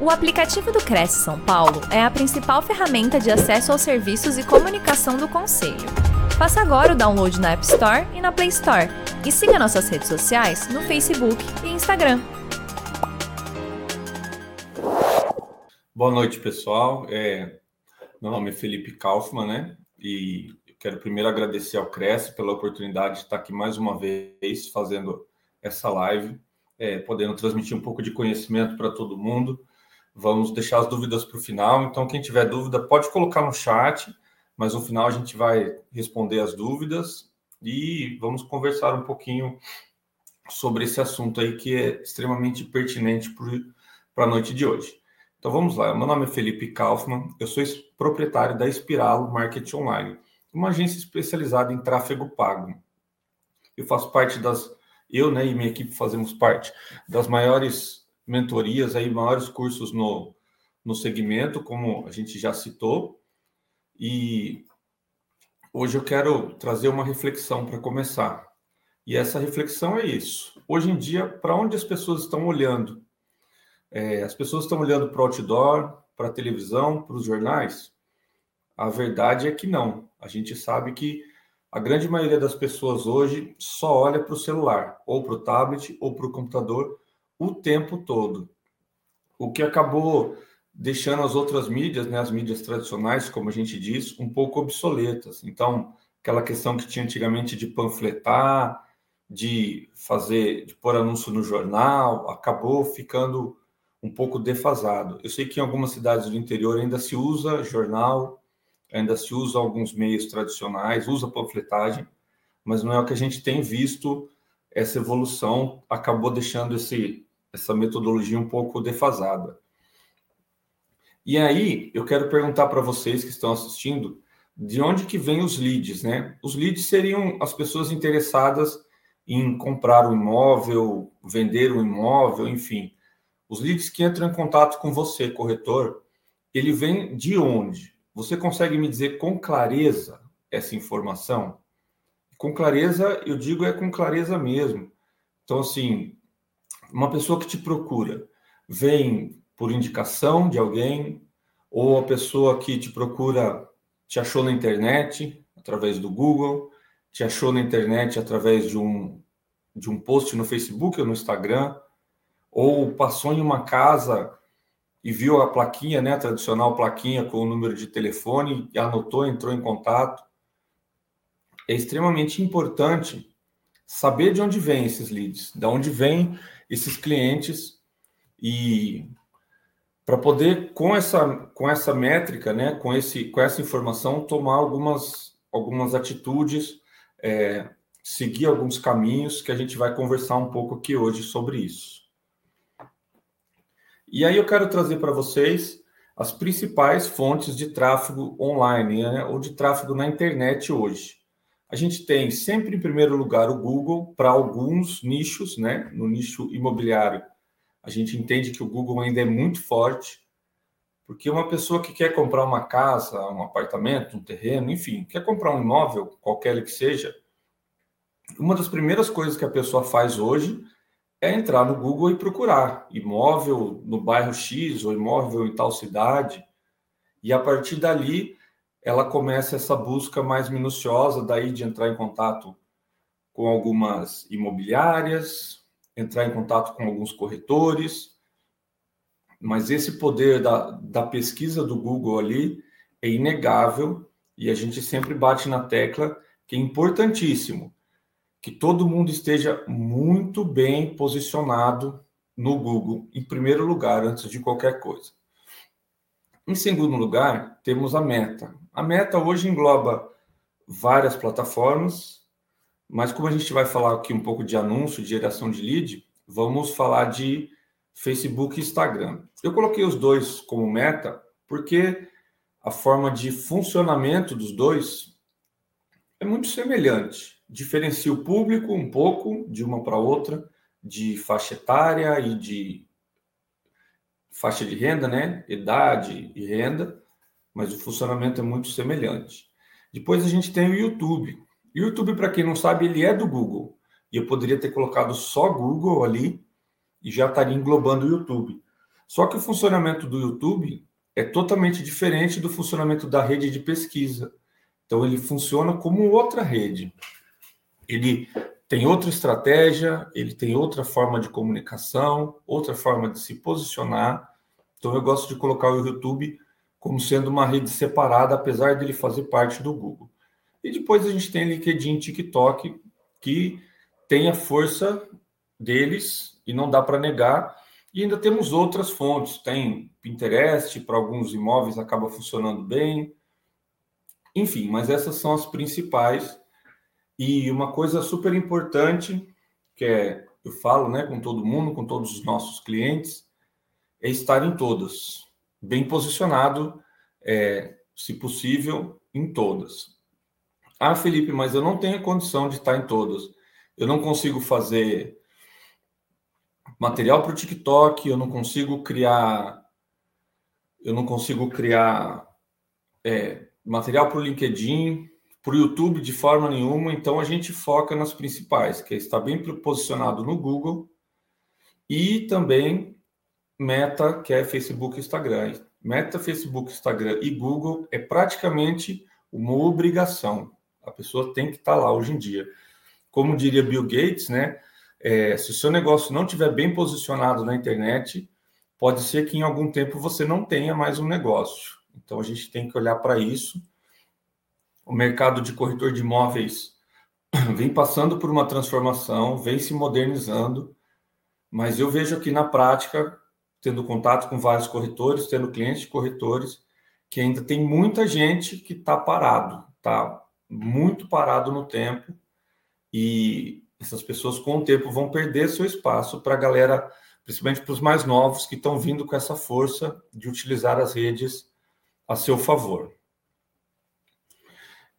O aplicativo do Cresce São Paulo é a principal ferramenta de acesso aos serviços e comunicação do Conselho. Faça agora o download na App Store e na Play Store. E siga nossas redes sociais no Facebook e Instagram. Boa noite, pessoal. É, meu nome é Felipe Kaufmann, né? E quero primeiro agradecer ao Cresce pela oportunidade de estar aqui mais uma vez fazendo essa live, é, podendo transmitir um pouco de conhecimento para todo mundo. Vamos deixar as dúvidas para o final. Então, quem tiver dúvida, pode colocar no chat, mas no final a gente vai responder as dúvidas e vamos conversar um pouquinho sobre esse assunto aí que é extremamente pertinente para a noite de hoje. Então vamos lá. Meu nome é Felipe Kaufmann, eu sou proprietário da Espiralo Marketing Online, uma agência especializada em tráfego pago. Eu faço parte das, eu né, e minha equipe fazemos parte das maiores mentorias, aí, maiores cursos no, no segmento, como a gente já citou. E hoje eu quero trazer uma reflexão para começar. E essa reflexão é isso. Hoje em dia, para onde as pessoas estão olhando? É, as pessoas estão olhando para o outdoor, para a televisão, para os jornais? A verdade é que não. A gente sabe que a grande maioria das pessoas hoje só olha para o celular, ou para o tablet, ou para o computador, o tempo todo. O que acabou deixando as outras mídias, né, as mídias tradicionais, como a gente diz, um pouco obsoletas. Então, aquela questão que tinha antigamente de panfletar, de fazer, de pôr anúncio no jornal, acabou ficando um pouco defasado. Eu sei que em algumas cidades do interior ainda se usa jornal, ainda se usa alguns meios tradicionais, usa panfletagem, mas não é o que a gente tem visto. Essa evolução acabou deixando esse essa metodologia um pouco defasada. E aí, eu quero perguntar para vocês que estão assistindo, de onde que vêm os leads, né? Os leads seriam as pessoas interessadas em comprar um imóvel, vender um imóvel, enfim. Os leads que entram em contato com você, corretor, ele vem de onde? Você consegue me dizer com clareza essa informação? Com clareza, eu digo é com clareza mesmo. Então, assim, uma pessoa que te procura vem por indicação de alguém, ou a pessoa que te procura te achou na internet, através do Google, te achou na internet através de um, de um post no Facebook ou no Instagram, ou passou em uma casa e viu a plaquinha, né, a tradicional plaquinha com o número de telefone, e anotou, entrou em contato. É extremamente importante saber de onde vêm esses leads, de onde vem esses clientes e para poder com essa com essa métrica, né, com esse com essa informação tomar algumas algumas atitudes, é, seguir alguns caminhos que a gente vai conversar um pouco aqui hoje sobre isso. E aí eu quero trazer para vocês as principais fontes de tráfego online né, ou de tráfego na internet hoje. A gente tem sempre em primeiro lugar o Google para alguns nichos, né? No nicho imobiliário, a gente entende que o Google ainda é muito forte, porque uma pessoa que quer comprar uma casa, um apartamento, um terreno, enfim, quer comprar um imóvel, qualquer que seja, uma das primeiras coisas que a pessoa faz hoje é entrar no Google e procurar imóvel no bairro X ou imóvel em tal cidade. E a partir dali, ela começa essa busca mais minuciosa, daí de entrar em contato com algumas imobiliárias, entrar em contato com alguns corretores, mas esse poder da, da pesquisa do Google ali é inegável e a gente sempre bate na tecla que é importantíssimo que todo mundo esteja muito bem posicionado no Google, em primeiro lugar, antes de qualquer coisa. Em segundo lugar, temos a Meta. A Meta hoje engloba várias plataformas, mas como a gente vai falar aqui um pouco de anúncio, de geração de lead, vamos falar de Facebook e Instagram. Eu coloquei os dois como meta porque a forma de funcionamento dos dois é muito semelhante. Diferencia o público um pouco de uma para outra, de faixa etária e de faixa de renda, né? Idade e renda, mas o funcionamento é muito semelhante. Depois a gente tem o YouTube. O YouTube, para quem não sabe, ele é do Google. E eu poderia ter colocado só Google ali e já estaria englobando o YouTube. Só que o funcionamento do YouTube é totalmente diferente do funcionamento da rede de pesquisa. Então, ele funciona como outra rede. Ele tem outra estratégia, ele tem outra forma de comunicação, outra forma de se posicionar. Então, eu gosto de colocar o YouTube como sendo uma rede separada, apesar dele fazer parte do Google. E depois a gente tem LinkedIn, TikTok, que tem a força deles e não dá para negar. E ainda temos outras fontes, tem Pinterest, para alguns imóveis acaba funcionando bem. Enfim, mas essas são as principais. E uma coisa super importante, que é, eu falo né, com todo mundo, com todos os nossos clientes, é estar em todas, bem posicionado, é, se possível, em todas. Ah, Felipe, mas eu não tenho condição de estar em todas. Eu não consigo fazer material para o TikTok, eu não consigo criar, eu não consigo criar é, material para o LinkedIn, para o YouTube de forma nenhuma. Então a gente foca nas principais, que é estar bem posicionado no Google e também Meta, que é Facebook e Instagram. Meta, Facebook, Instagram e Google é praticamente uma obrigação. A pessoa tem que estar lá hoje em dia. Como diria Bill Gates, né? É, se o seu negócio não estiver bem posicionado na internet, pode ser que em algum tempo você não tenha mais um negócio. Então a gente tem que olhar para isso. O mercado de corretor de imóveis vem passando por uma transformação, vem se modernizando, mas eu vejo aqui na prática, tendo contato com vários corretores, tendo clientes de corretores, que ainda tem muita gente que está parado, está muito parado no tempo e essas pessoas com o tempo vão perder seu espaço para a galera, principalmente para os mais novos que estão vindo com essa força de utilizar as redes a seu favor.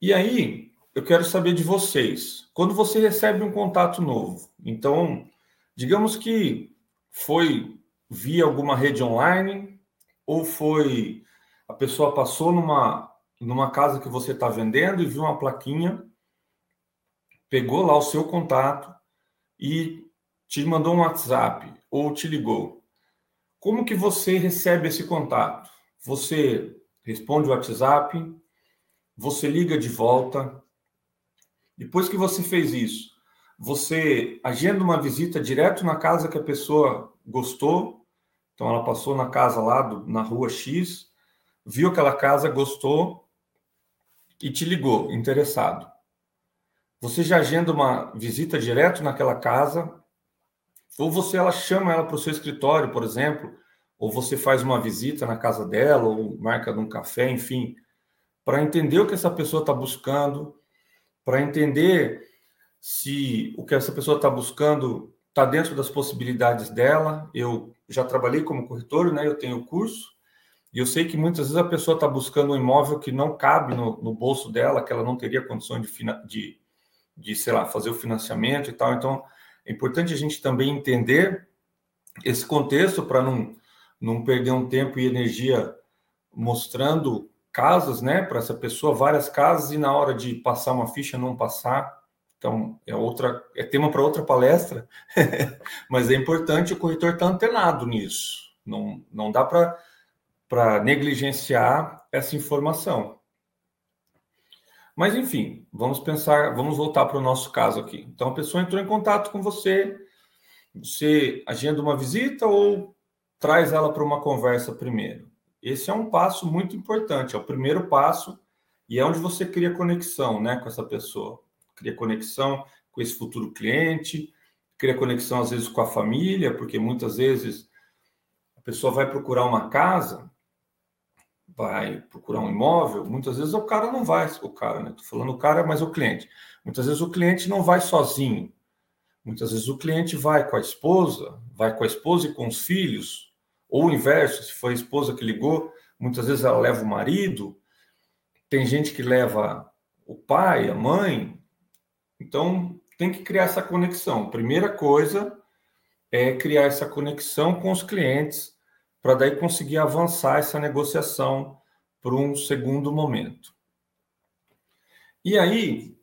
E aí, eu quero saber de vocês, quando você recebe um contato novo, então, digamos que foi via alguma rede online ou foi a pessoa passou numa numa casa que você está vendendo e viu uma plaquinha pegou lá o seu contato e te mandou um WhatsApp ou te ligou. Como que você recebe esse contato? Você responde o WhatsApp, você liga de volta. Depois que você fez isso, você agenda uma visita direto na casa que a pessoa gostou. Então ela passou na casa lá do, na rua X, viu aquela casa, gostou e te ligou, interessado. Você já agenda uma visita direto naquela casa, ou você ela chama ela para o seu escritório, por exemplo, ou você faz uma visita na casa dela, ou marca num café, enfim, para entender o que essa pessoa está buscando, para entender se o que essa pessoa está buscando está dentro das possibilidades dela. Eu já trabalhei como corretor, né? Eu tenho curso e eu sei que muitas vezes a pessoa está buscando um imóvel que não cabe no, no, bolso dela, que ela não teria condição de, de de, sei lá, fazer o financiamento e tal. Então, é importante a gente também entender esse contexto para não, não perder um tempo e energia mostrando casas, né, para essa pessoa, várias casas, e na hora de passar uma ficha não passar. Então, é outra, é tema para outra palestra, mas é importante o corretor estar tá antenado nisso. Não, não dá para negligenciar essa informação. Mas enfim, vamos pensar, vamos voltar para o nosso caso aqui. Então a pessoa entrou em contato com você, você agenda uma visita ou traz ela para uma conversa primeiro. Esse é um passo muito importante, é o primeiro passo e é onde você cria conexão, né, com essa pessoa. Cria conexão com esse futuro cliente, cria conexão às vezes com a família, porque muitas vezes a pessoa vai procurar uma casa vai procurar um imóvel, muitas vezes o cara não vai, o cara, né? Tô falando o cara, mas o cliente. Muitas vezes o cliente não vai sozinho. Muitas vezes o cliente vai com a esposa, vai com a esposa e com os filhos, ou o inverso, se foi a esposa que ligou, muitas vezes ela leva o marido. Tem gente que leva o pai, a mãe. Então, tem que criar essa conexão. Primeira coisa é criar essa conexão com os clientes para daí conseguir avançar essa negociação para um segundo momento. E aí,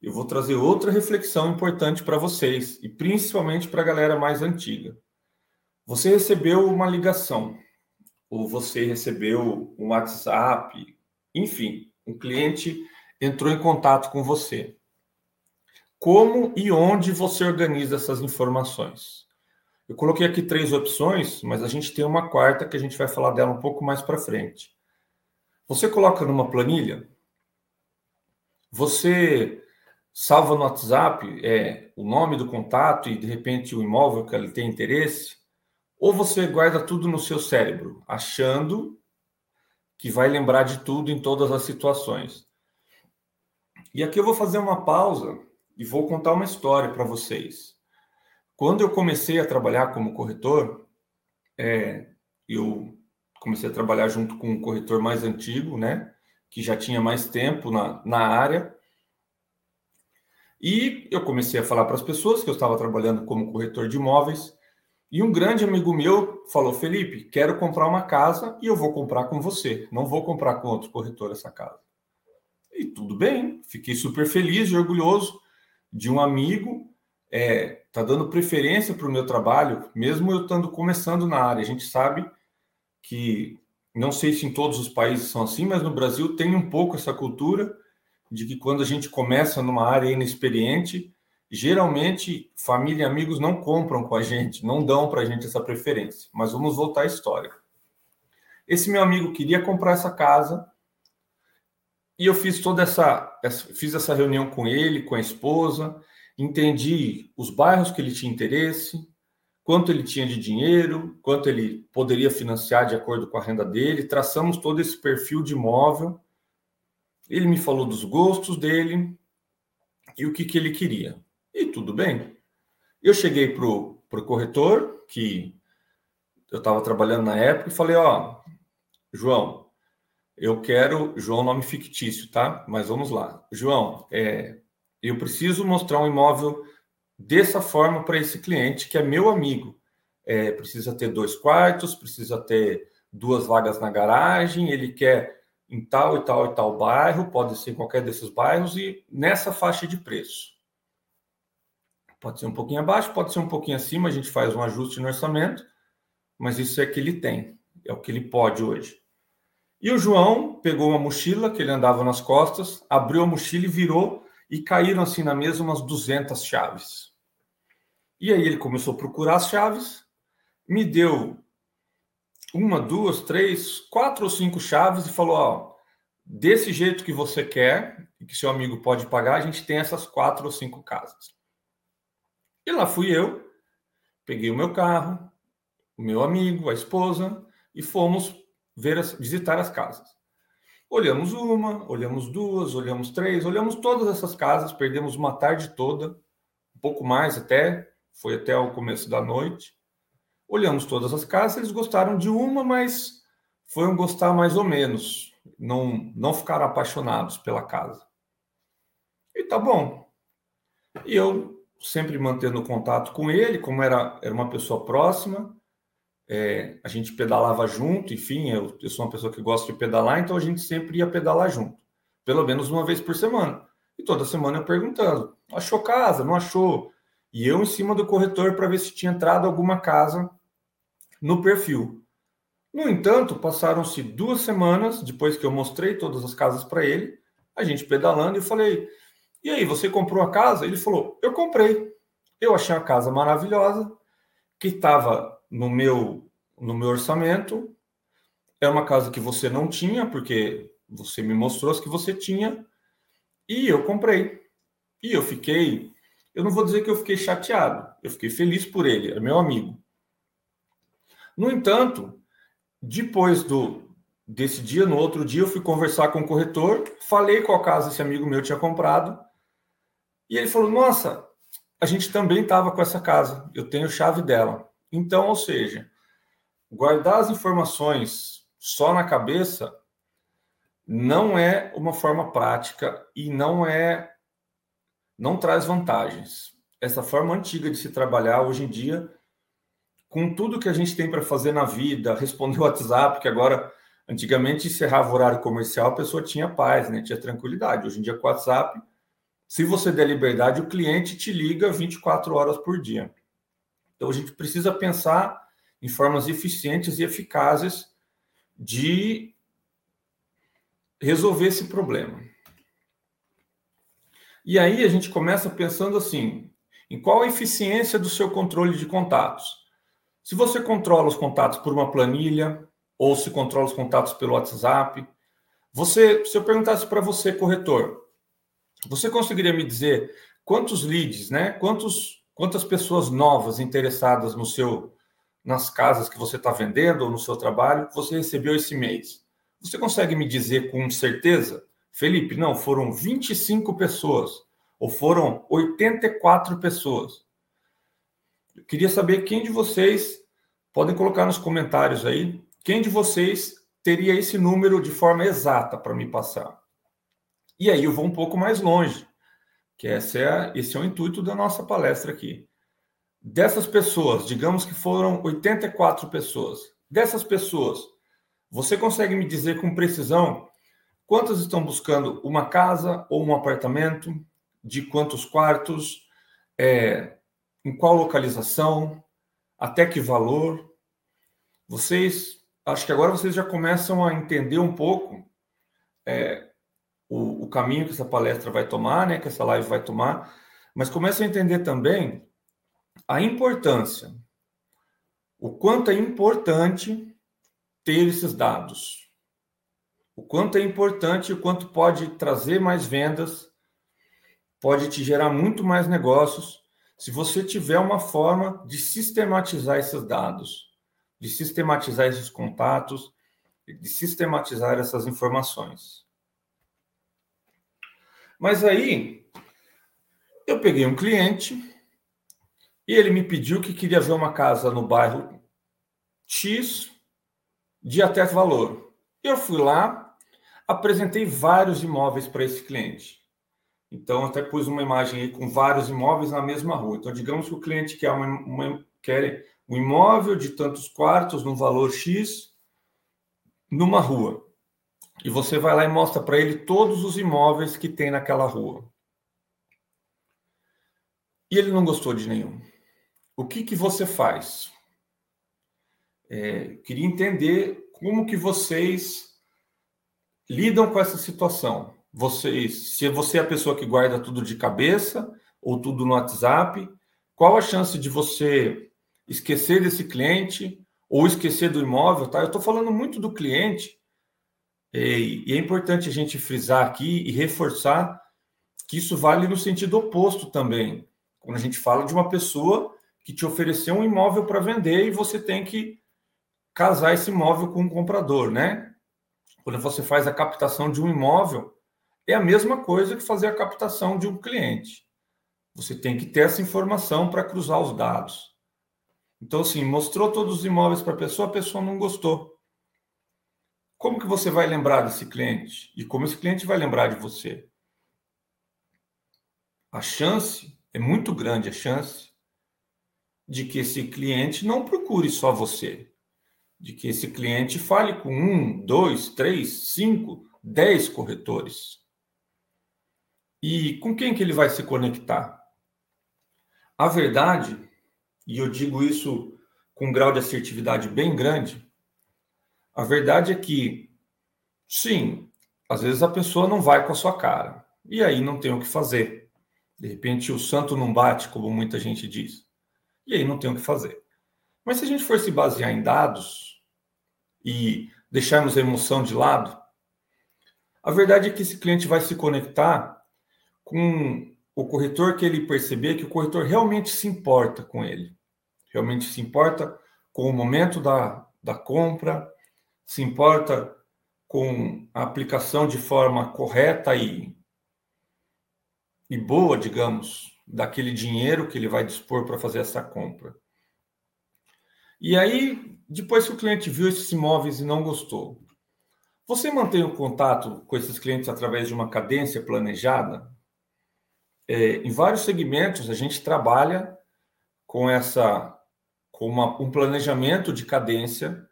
eu vou trazer outra reflexão importante para vocês, e principalmente para a galera mais antiga. Você recebeu uma ligação, ou você recebeu um WhatsApp, enfim, um cliente entrou em contato com você. Como e onde você organiza essas informações? Eu coloquei aqui três opções, mas a gente tem uma quarta que a gente vai falar dela um pouco mais para frente. Você coloca numa planilha, você salva no WhatsApp é, o nome do contato e de repente o imóvel que ele tem interesse, ou você guarda tudo no seu cérebro, achando que vai lembrar de tudo em todas as situações. E aqui eu vou fazer uma pausa e vou contar uma história para vocês. Quando eu comecei a trabalhar como corretor, é, eu comecei a trabalhar junto com um corretor mais antigo, né? Que já tinha mais tempo na, na área. E eu comecei a falar para as pessoas que eu estava trabalhando como corretor de imóveis e um grande amigo meu falou: Felipe, quero comprar uma casa e eu vou comprar com você, não vou comprar com outro corretor essa casa. E tudo bem, fiquei super feliz e orgulhoso de um amigo é, tá dando preferência para o meu trabalho, mesmo eu estando começando na área. A gente sabe que, não sei se em todos os países são assim, mas no Brasil tem um pouco essa cultura de que quando a gente começa numa área inexperiente, Geralmente, família e amigos não compram com a gente, não dão para a gente essa preferência. Mas vamos voltar à história. Esse meu amigo queria comprar essa casa e eu fiz toda essa, fiz essa reunião com ele, com a esposa, entendi os bairros que ele tinha interesse, quanto ele tinha de dinheiro, quanto ele poderia financiar de acordo com a renda dele, traçamos todo esse perfil de imóvel. Ele me falou dos gostos dele e o que, que ele queria. E tudo bem. Eu cheguei para o corretor, que eu estava trabalhando na época, e falei: Ó, João, eu quero. João, nome fictício, tá? Mas vamos lá. João, é, eu preciso mostrar um imóvel dessa forma para esse cliente, que é meu amigo. É, precisa ter dois quartos, precisa ter duas vagas na garagem, ele quer em tal e tal e tal bairro, pode ser em qualquer desses bairros, e nessa faixa de preço. Pode ser um pouquinho abaixo, pode ser um pouquinho acima, a gente faz um ajuste no orçamento, mas isso é que ele tem, é o que ele pode hoje. E o João pegou uma mochila que ele andava nas costas, abriu a mochila e virou, e caíram assim na mesa umas 200 chaves. E aí ele começou a procurar as chaves, me deu uma, duas, três, quatro ou cinco chaves e falou: Ó, desse jeito que você quer e que seu amigo pode pagar, a gente tem essas quatro ou cinco casas. E lá fui eu, peguei o meu carro, o meu amigo, a esposa, e fomos ver as, visitar as casas. Olhamos uma, olhamos duas, olhamos três, olhamos todas essas casas, perdemos uma tarde toda, um pouco mais até, foi até o começo da noite. Olhamos todas as casas, eles gostaram de uma, mas foi um gostar mais ou menos. Não, não ficaram apaixonados pela casa. E tá bom. E eu sempre mantendo contato com ele, como era, era uma pessoa próxima, é, a gente pedalava junto, enfim, eu, eu, sou uma pessoa que gosta de pedalar, então a gente sempre ia pedalar junto, pelo menos uma vez por semana. E toda semana eu perguntando: achou casa? Não achou? E eu em cima do corretor para ver se tinha entrado alguma casa no perfil. No entanto, passaram-se duas semanas depois que eu mostrei todas as casas para ele, a gente pedalando, e falei: e aí, você comprou a casa? Ele falou: Eu comprei. Eu achei a casa maravilhosa, que estava no meu, no meu orçamento. É uma casa que você não tinha, porque você me mostrou as que você tinha. E eu comprei. E eu fiquei. Eu não vou dizer que eu fiquei chateado. Eu fiquei feliz por ele, era meu amigo. No entanto, depois do, desse dia, no outro dia, eu fui conversar com o corretor, falei qual casa esse amigo meu tinha comprado e ele falou: Nossa, a gente também estava com essa casa, eu tenho chave dela. Então, ou seja, guardar as informações só na cabeça não é uma forma prática e não é não traz vantagens. Essa forma antiga de se trabalhar hoje em dia, com tudo que a gente tem para fazer na vida, responder o WhatsApp, que agora antigamente encerrava o horário comercial, a pessoa tinha paz, né? tinha tranquilidade. Hoje em dia com o WhatsApp, se você der liberdade, o cliente te liga 24 horas por dia. Então a gente precisa pensar em formas eficientes e eficazes de resolver esse problema. E aí a gente começa pensando assim: em qual a eficiência do seu controle de contatos? Se você controla os contatos por uma planilha, ou se controla os contatos pelo WhatsApp, você, se eu perguntasse para você, corretor, você conseguiria me dizer quantos leads, né? Quantos, quantas pessoas novas interessadas no seu nas casas que você está vendendo ou no seu trabalho, você recebeu esse mês. Você consegue me dizer com certeza, Felipe, não, foram 25 pessoas ou foram 84 pessoas? Eu queria saber quem de vocês, podem colocar nos comentários aí, quem de vocês teria esse número de forma exata para me passar. E aí eu vou um pouco mais longe, que esse é, esse é o intuito da nossa palestra aqui. Dessas pessoas, digamos que foram 84 pessoas. Dessas pessoas, você consegue me dizer com precisão quantas estão buscando uma casa ou um apartamento? De quantos quartos? É, em qual localização? Até que valor? Vocês, acho que agora vocês já começam a entender um pouco é, o, o caminho que essa palestra vai tomar, né? Que essa live vai tomar, mas começam a entender também a importância, o quanto é importante ter esses dados, o quanto é importante, o quanto pode trazer mais vendas, pode te gerar muito mais negócios, se você tiver uma forma de sistematizar esses dados, de sistematizar esses contatos, de sistematizar essas informações. Mas aí, eu peguei um cliente e ele me pediu que queria ver uma casa no bairro X de até valor. Eu fui lá, apresentei vários imóveis para esse cliente. Então, até pus uma imagem aí com vários imóveis na mesma rua. Então, digamos que o cliente quer, uma, uma, quer um imóvel de tantos quartos, no valor X, numa rua. E você vai lá e mostra para ele todos os imóveis que tem naquela rua. E ele não gostou de nenhum. O que, que você faz? É, queria entender como que vocês lidam com essa situação. Vocês, se você é a pessoa que guarda tudo de cabeça ou tudo no WhatsApp, qual a chance de você esquecer desse cliente ou esquecer do imóvel? Tá? Eu estou falando muito do cliente e, e é importante a gente frisar aqui e reforçar que isso vale no sentido oposto também. Quando a gente fala de uma pessoa que te ofereceu um imóvel para vender e você tem que casar esse imóvel com um comprador, né? Quando você faz a captação de um imóvel, é a mesma coisa que fazer a captação de um cliente. Você tem que ter essa informação para cruzar os dados. Então, assim, mostrou todos os imóveis para a pessoa, a pessoa não gostou. Como que você vai lembrar desse cliente? E como esse cliente vai lembrar de você? A chance é muito grande, a chance de que esse cliente não procure só você, de que esse cliente fale com um, dois, três, cinco, dez corretores. E com quem que ele vai se conectar? A verdade, e eu digo isso com um grau de assertividade bem grande, a verdade é que, sim, às vezes a pessoa não vai com a sua cara, e aí não tem o que fazer. De repente o santo não bate, como muita gente diz e aí não tem o que fazer. Mas se a gente for se basear em dados e deixarmos a emoção de lado, a verdade é que esse cliente vai se conectar com o corretor que ele perceber que o corretor realmente se importa com ele, realmente se importa com o momento da, da compra, se importa com a aplicação de forma correta e, e boa, digamos, daquele dinheiro que ele vai dispor para fazer essa compra. E aí, depois que o cliente viu esses imóveis e não gostou, você mantém o contato com esses clientes através de uma cadência planejada? É, em vários segmentos, a gente trabalha com essa com uma, um planejamento de cadência.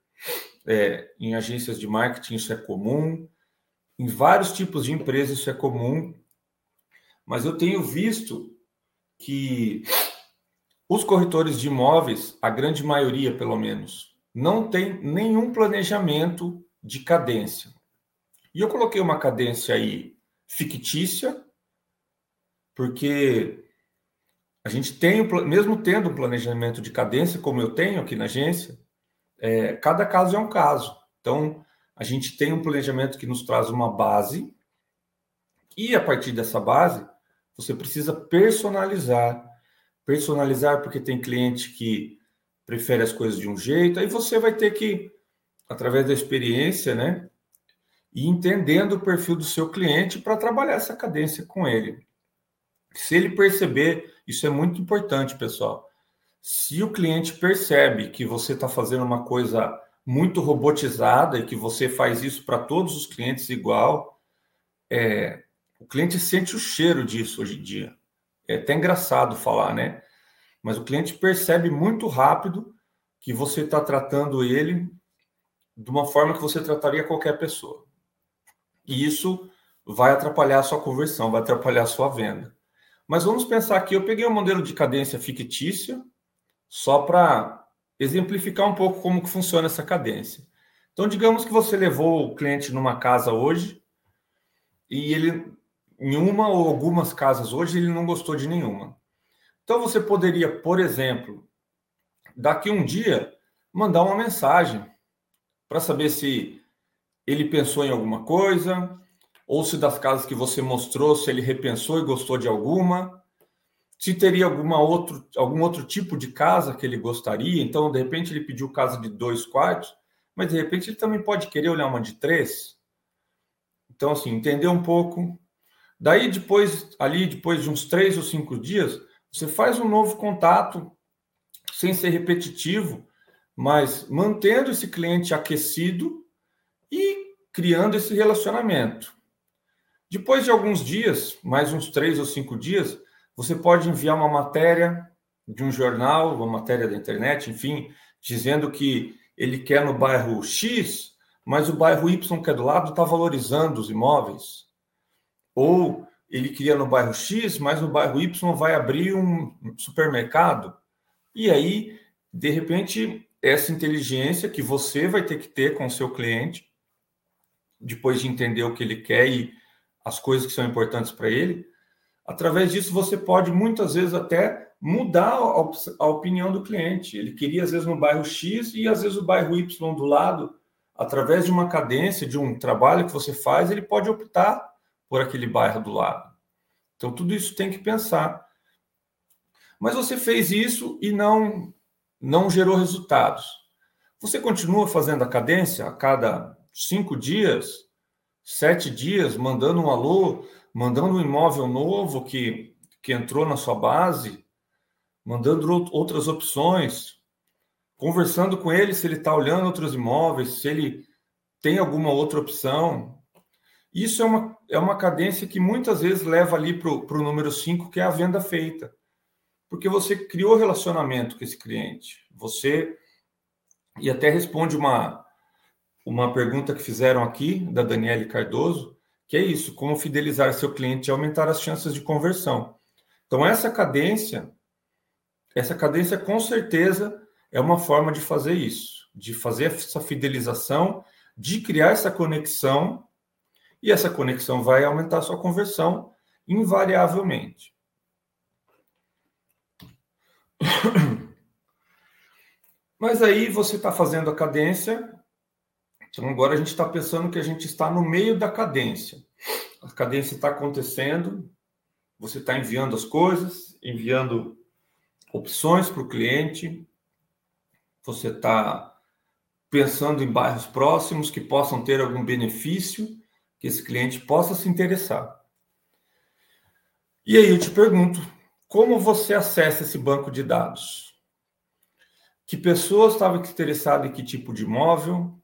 É, em agências de marketing, isso é comum. Em vários tipos de empresas, isso é comum. Mas eu tenho visto que os corretores de imóveis, a grande maioria pelo menos, não tem nenhum planejamento de cadência. E eu coloquei uma cadência aí fictícia, porque a gente tem, mesmo tendo um planejamento de cadência, como eu tenho aqui na agência, é, cada caso é um caso. Então, a gente tem um planejamento que nos traz uma base, e a partir dessa base, você precisa personalizar. Personalizar porque tem cliente que prefere as coisas de um jeito, aí você vai ter que, através da experiência, né, e entendendo o perfil do seu cliente para trabalhar essa cadência com ele. Se ele perceber, isso é muito importante, pessoal. Se o cliente percebe que você está fazendo uma coisa muito robotizada e que você faz isso para todos os clientes igual, é, o cliente sente o cheiro disso hoje em dia. É até engraçado falar, né? Mas o cliente percebe muito rápido que você está tratando ele de uma forma que você trataria qualquer pessoa. E isso vai atrapalhar a sua conversão, vai atrapalhar a sua venda. Mas vamos pensar aqui, eu peguei um modelo de cadência fictícia, só para exemplificar um pouco como que funciona essa cadência. Então, digamos que você levou o cliente numa casa hoje e ele, em uma ou algumas casas hoje, ele não gostou de nenhuma. Então, você poderia, por exemplo, daqui um dia, mandar uma mensagem para saber se ele pensou em alguma coisa, ou se das casas que você mostrou, se ele repensou e gostou de alguma, se teria alguma outro, algum outro tipo de casa que ele gostaria. Então, de repente, ele pediu casa de dois quartos, mas de repente ele também pode querer olhar uma de três. Então, assim, entender um pouco. Daí, depois, ali, depois de uns três ou cinco dias, você faz um novo contato, sem ser repetitivo, mas mantendo esse cliente aquecido e criando esse relacionamento. Depois de alguns dias, mais uns três ou cinco dias, você pode enviar uma matéria de um jornal, uma matéria da internet, enfim, dizendo que ele quer no bairro X, mas o bairro Y que é do lado está valorizando os imóveis. Ou ele queria no bairro X, mas no bairro Y vai abrir um supermercado. E aí, de repente, essa inteligência que você vai ter que ter com o seu cliente depois de entender o que ele quer e as coisas que são importantes para ele, através disso você pode muitas vezes até mudar a, opinião do cliente. Ele queria às vezes no bairro X e às vezes o bairro Y do lado, através de uma cadência, de um trabalho que você faz, ele pode optar por aquele bairro do lado. Então tudo isso tem que pensar. Mas você fez isso e não não gerou resultados. Você continua fazendo a cadência a cada cinco dias, sete dias, mandando um alô, mandando um imóvel novo que, que entrou na sua base, mandando outras opções, conversando com ele se ele está olhando outros imóveis, se ele tem alguma outra opção. Isso é uma, é uma cadência que muitas vezes leva ali para o número 5, que é a venda feita. Porque você criou relacionamento com esse cliente. Você. E até responde uma, uma pergunta que fizeram aqui, da Daniele Cardoso, que é isso: como fidelizar seu cliente e aumentar as chances de conversão. Então, essa cadência, essa cadência com certeza é uma forma de fazer isso, de fazer essa fidelização, de criar essa conexão, e essa conexão vai aumentar sua conversão invariavelmente. Mas aí você está fazendo a cadência, então agora a gente está pensando que a gente está no meio da cadência. A cadência está acontecendo, você está enviando as coisas, enviando opções para o cliente, você está pensando em bairros próximos que possam ter algum benefício, que esse cliente possa se interessar. E aí eu te pergunto, como você acessa esse banco de dados? Que pessoas estavam interessadas em que tipo de imóvel?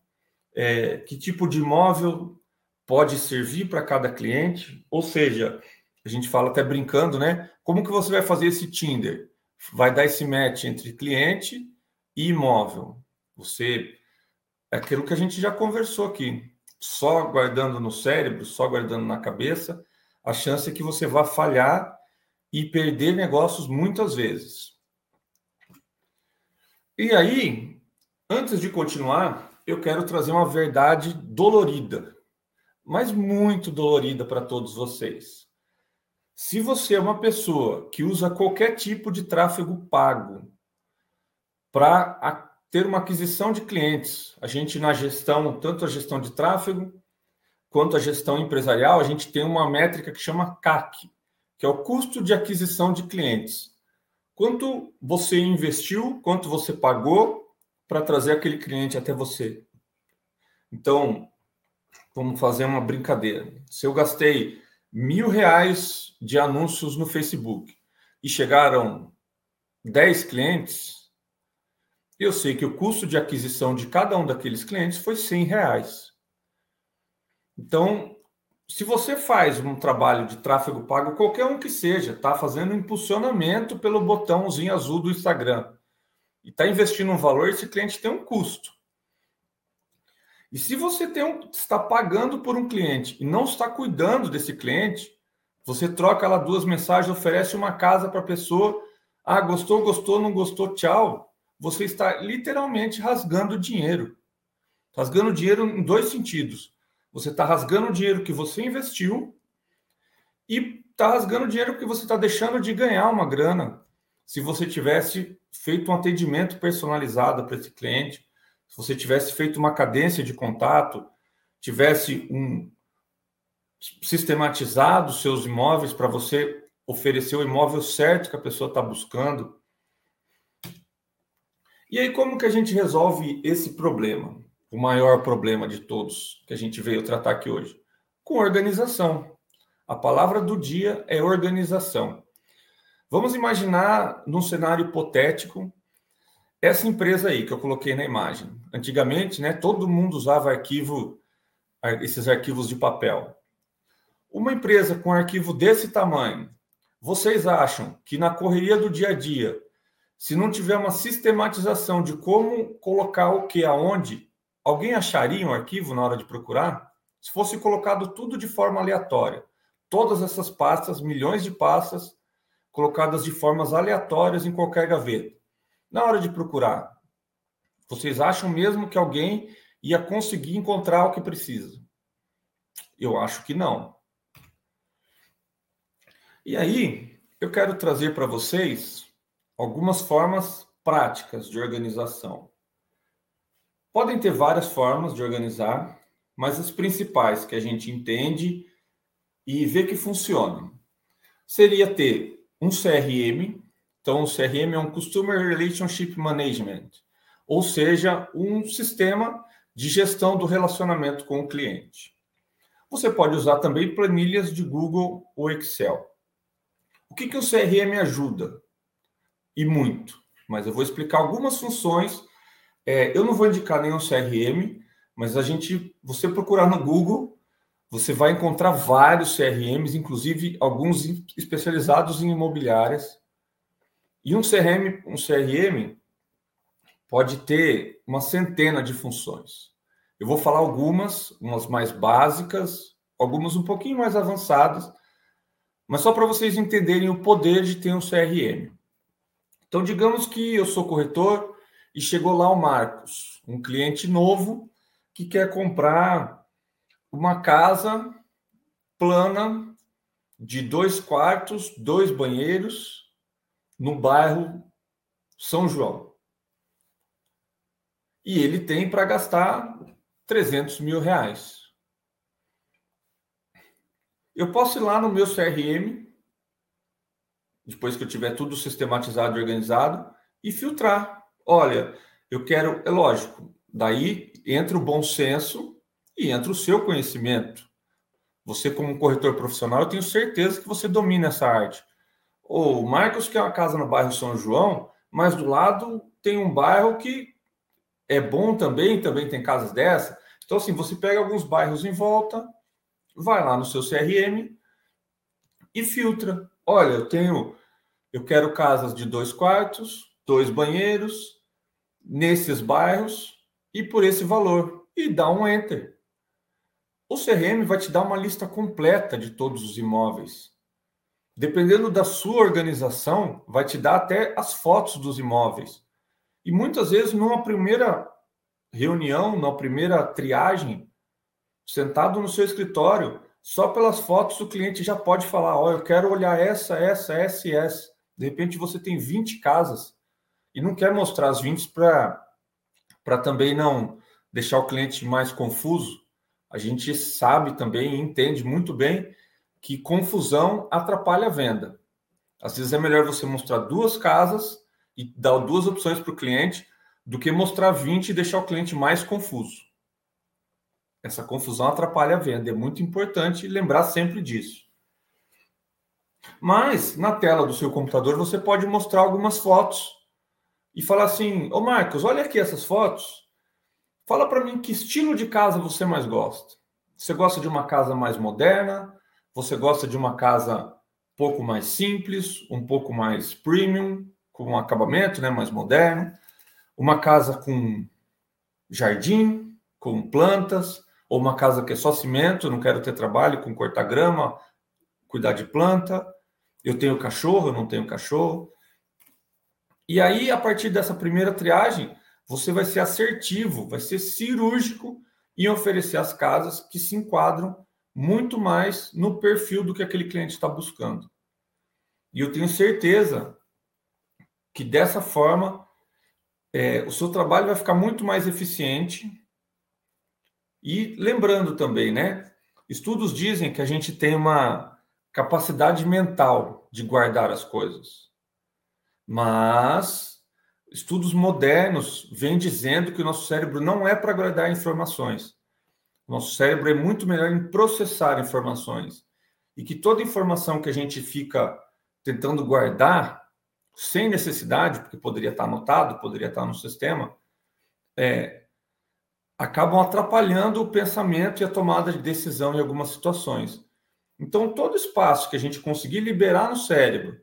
É, que tipo de imóvel pode servir para cada cliente, ou seja, a gente fala até brincando, né? Como que você vai fazer esse Tinder? Vai dar esse match entre cliente e imóvel. Você é aquilo que a gente já conversou aqui. Só guardando no cérebro, só guardando na cabeça, a chance é que você vá falhar e perder negócios muitas vezes. E aí, antes de continuar, eu quero trazer uma verdade dolorida, mas muito dolorida para todos vocês. Se você é uma pessoa que usa qualquer tipo de tráfego pago para ter uma aquisição de clientes, a gente na gestão, tanto a gestão de tráfego quanto a gestão empresarial, a gente tem uma métrica que chama CAC, que é o custo de aquisição de clientes. Quanto você investiu, quanto você pagou para trazer aquele cliente até você. Então, vamos fazer uma brincadeira. Se eu gastei mil reais de anúncios no Facebook e chegaram 10 clientes, eu sei que o custo de aquisição de cada um daqueles clientes foi 100 reais. Então, se você faz um trabalho de tráfego pago, qualquer um que seja, está fazendo impulsionamento pelo botãozinho azul do Instagram e está investindo um valor, esse cliente tem um custo. E se você um, está pagando por um cliente e não está cuidando desse cliente, você troca lá duas mensagens, oferece uma casa para a pessoa, ah, gostou, gostou, não gostou, tchau. Você está literalmente rasgando dinheiro. Rasgando dinheiro em dois sentidos você está rasgando o dinheiro que você investiu e está rasgando dinheiro que você está deixando de ganhar uma grana. Se você tivesse feito um atendimento personalizado para esse cliente, se você tivesse feito uma cadência de contato, tivesse um sistematizado seus imóveis para você oferecer o imóvel certo que a pessoa está buscando. E aí, como que a gente resolve esse problema? o maior problema de todos que a gente veio tratar aqui hoje? Com organização. A palavra do dia é organização. Vamos imaginar num cenário hipotético essa empresa aí que eu coloquei na imagem. Antigamente, né, todo mundo usava arquivo, esses arquivos de papel. Uma empresa com arquivo desse tamanho, vocês acham que na correria do dia a dia, se não tiver uma sistematização de como colocar o que aonde, Alguém acharia um arquivo na hora de procurar? Se fosse colocado tudo de forma aleatória, todas essas pastas, milhões de pastas, colocadas de formas aleatórias em qualquer gaveta. Na hora de procurar, vocês acham mesmo que alguém ia conseguir encontrar o que precisa? Eu acho que não. E aí, eu quero trazer para vocês algumas formas práticas de organização. Podem ter várias formas de organizar, mas as principais que a gente entende e vê que funcionam seria ter um CRM. Então, o CRM é um Customer Relationship Management, ou seja, um sistema de gestão do relacionamento com o cliente. Você pode usar também planilhas de Google ou Excel. O que, que o CRM ajuda? E muito, mas eu vou explicar algumas funções é, eu não vou indicar nenhum CRM, mas a gente, você procurar no Google, você vai encontrar vários CRMs, inclusive alguns especializados em imobiliárias. E um CRM, um CRM pode ter uma centena de funções. Eu vou falar algumas, umas mais básicas, algumas um pouquinho mais avançadas, mas só para vocês entenderem o poder de ter um CRM. Então, digamos que eu sou corretor, e chegou lá o Marcos, um cliente novo que quer comprar uma casa plana de dois quartos, dois banheiros, no bairro São João. E ele tem para gastar 300 mil reais. Eu posso ir lá no meu CRM, depois que eu tiver tudo sistematizado e organizado, e filtrar Olha, eu quero, é lógico, daí entra o bom senso e entra o seu conhecimento. Você, como corretor profissional, eu tenho certeza que você domina essa arte. O Marcos quer uma casa no bairro São João, mas do lado tem um bairro que é bom também, também tem casas dessa. Então, assim, você pega alguns bairros em volta, vai lá no seu CRM e filtra. Olha, eu tenho, eu quero casas de dois quartos, dois banheiros nesses bairros e por esse valor e dá um enter. O CRM vai te dar uma lista completa de todos os imóveis. Dependendo da sua organização, vai te dar até as fotos dos imóveis. E muitas vezes, numa primeira reunião, na primeira triagem, sentado no seu escritório, só pelas fotos o cliente já pode falar: Ó, oh, eu quero olhar essa, essa, essa e essa. De repente você tem 20 casas e não quer mostrar as 20 para também não deixar o cliente mais confuso. A gente sabe também e entende muito bem que confusão atrapalha a venda. Às vezes é melhor você mostrar duas casas e dar duas opções para o cliente do que mostrar 20 e deixar o cliente mais confuso. Essa confusão atrapalha a venda. É muito importante lembrar sempre disso. Mas na tela do seu computador você pode mostrar algumas fotos e falar assim: Ô Marcos, olha aqui essas fotos. Fala para mim que estilo de casa você mais gosta. Você gosta de uma casa mais moderna? Você gosta de uma casa um pouco mais simples, um pouco mais premium, com um acabamento né, mais moderno? Uma casa com jardim, com plantas, ou uma casa que é só cimento, não quero ter trabalho com cortar grama, cuidar de planta. Eu tenho cachorro, eu não tenho cachorro. E aí, a partir dessa primeira triagem, você vai ser assertivo, vai ser cirúrgico em oferecer as casas que se enquadram muito mais no perfil do que aquele cliente está buscando. E eu tenho certeza que dessa forma é, o seu trabalho vai ficar muito mais eficiente. E lembrando também, né? Estudos dizem que a gente tem uma capacidade mental de guardar as coisas. Mas estudos modernos vêm dizendo que o nosso cérebro não é para guardar informações. Nosso cérebro é muito melhor em processar informações. E que toda informação que a gente fica tentando guardar, sem necessidade, porque poderia estar anotado, poderia estar no sistema, é, acabam atrapalhando o pensamento e a tomada de decisão em algumas situações. Então, todo espaço que a gente conseguir liberar no cérebro